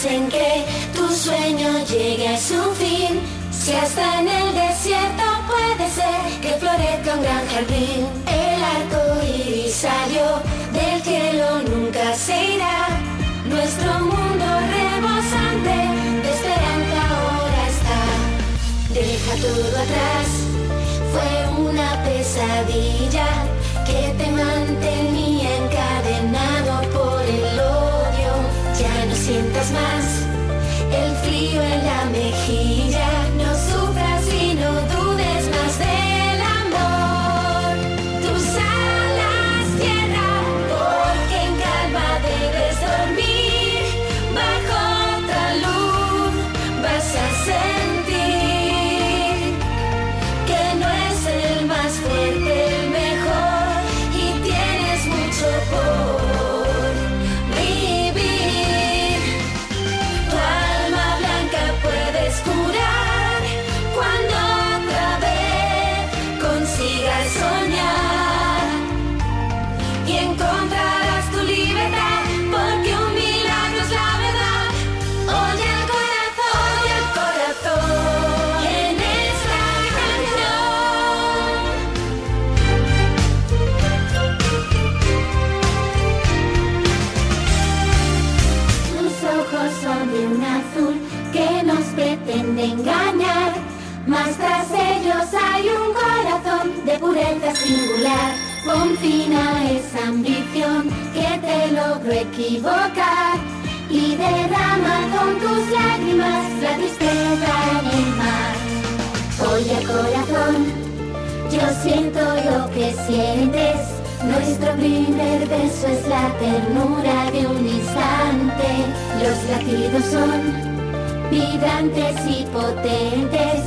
hacen que tu sueño llegue a su fin. Si hasta en el desierto puede ser que florezca un gran jardín. El arco iris salió del cielo, nunca se irá. Nuestro mundo rebosante de esperanza ahora está. Deja todo atrás, fue una pesadilla que te más el frío en la mejilla. Y encontrarás tu libertad porque un milagro es la verdad. Oye al corazón, oye al corazón en esta canción. Tus ojos son de un azul que nos pretende engañar. Mas tras ellos hay un corazón de pureza singular. Confina esa ambición que te logró equivocar. Y derrama con tus lágrimas la tristeza en el mar. Oye corazón, yo siento lo que sientes. Nuestro primer beso es la ternura de un instante. Los latidos son vibrantes y potentes.